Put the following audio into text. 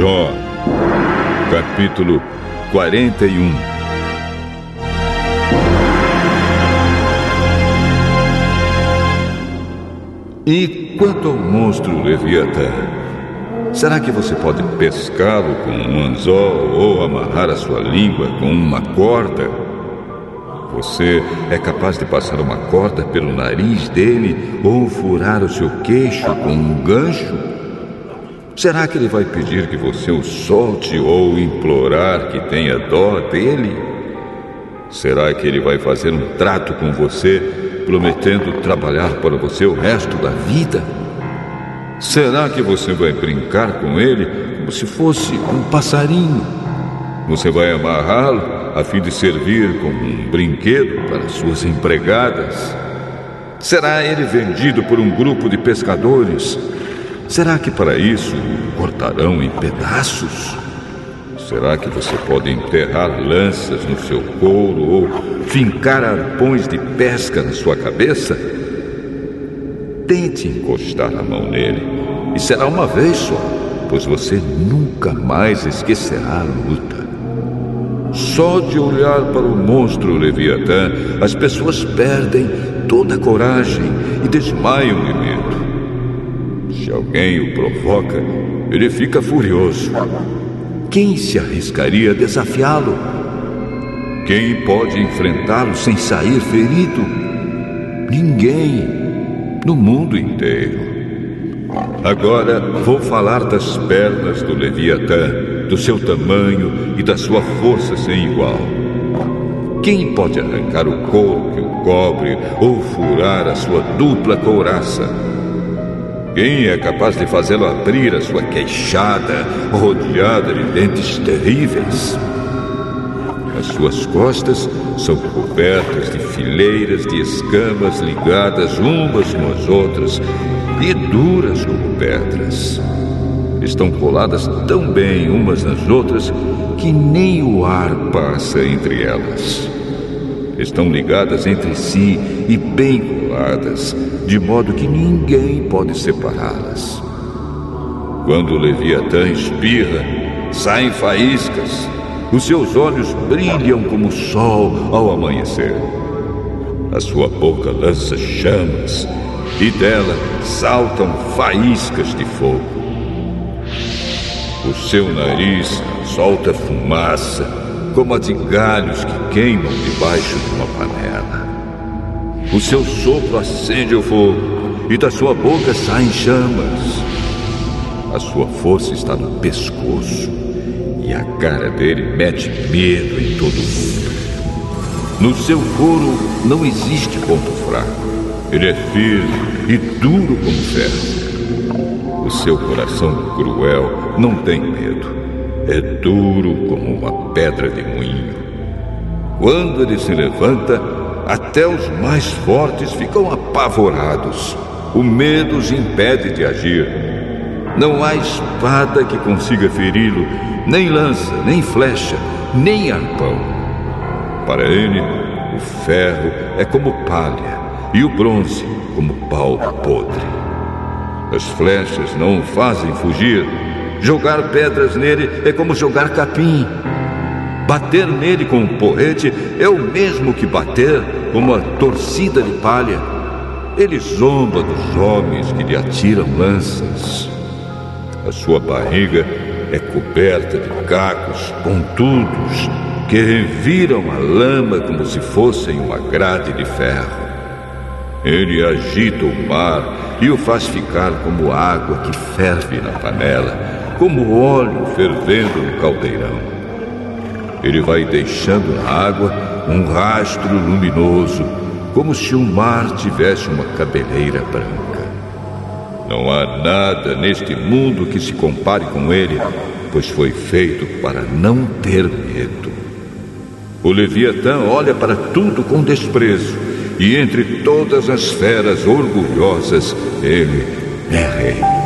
Jó, capítulo 41 E quanto ao monstro Leviatã, será que você pode pescá-lo com um anzol ou amarrar a sua língua com uma corda? Você é capaz de passar uma corda pelo nariz dele ou furar o seu queixo com um gancho? Será que ele vai pedir que você o solte ou implorar que tenha dó dele? Será que ele vai fazer um trato com você, prometendo trabalhar para você o resto da vida? Será que você vai brincar com ele como se fosse um passarinho? Você vai amarrá-lo a fim de servir como um brinquedo para suas empregadas? Será ele vendido por um grupo de pescadores Será que para isso o cortarão em pedaços? Será que você pode enterrar lanças no seu couro ou fincar arpões de pesca na sua cabeça? Tente encostar a mão nele, e será uma vez só, pois você nunca mais esquecerá a luta. Só de olhar para o monstro Leviatã, as pessoas perdem toda a coragem e desmaiam de. Se alguém o provoca, ele fica furioso. Quem se arriscaria a desafiá-lo? Quem pode enfrentá-lo sem sair ferido? Ninguém no mundo inteiro. Agora vou falar das pernas do Leviatã, do seu tamanho e da sua força sem igual. Quem pode arrancar o couro que o cobre ou furar a sua dupla couraça? Quem é capaz de fazê-lo abrir a sua queixada, rodeada de dentes terríveis? As suas costas são cobertas de fileiras de escamas ligadas umas com as outras e duras como pedras. Estão coladas tão bem umas nas outras que nem o ar passa entre elas. Estão ligadas entre si e bem de modo que ninguém pode separá-las. Quando o Leviatã espirra, saem faíscas. Os seus olhos brilham como o sol ao amanhecer. A sua boca lança chamas e dela saltam faíscas de fogo. O seu nariz solta fumaça, como a de galhos que queimam debaixo de uma panela. O seu sopro acende o fogo e da sua boca saem chamas. A sua força está no pescoço e a cara dele mete medo em todo mundo. No seu couro não existe ponto fraco. Ele é firme e duro como ferro. O seu coração cruel não tem medo. É duro como uma pedra de moinho. Quando ele se levanta, até os mais fortes ficam apavorados. O medo os impede de agir. Não há espada que consiga feri-lo, nem lança, nem flecha, nem arpão. Para ele, o ferro é como palha e o bronze como pau podre. As flechas não o fazem fugir. Jogar pedras nele é como jogar capim. Bater nele com um porrete é o mesmo que bater com uma torcida de palha. Ele zomba dos homens que lhe atiram lanças. A sua barriga é coberta de cacos pontudos que reviram a lama como se fossem uma grade de ferro. Ele agita o mar e o faz ficar como água que ferve na panela, como óleo fervendo no caldeirão. Ele vai deixando na água um rastro luminoso, como se o mar tivesse uma cabeleira branca. Não há nada neste mundo que se compare com ele, pois foi feito para não ter medo. O Leviatã olha para tudo com desprezo, e entre todas as feras orgulhosas, ele é rei.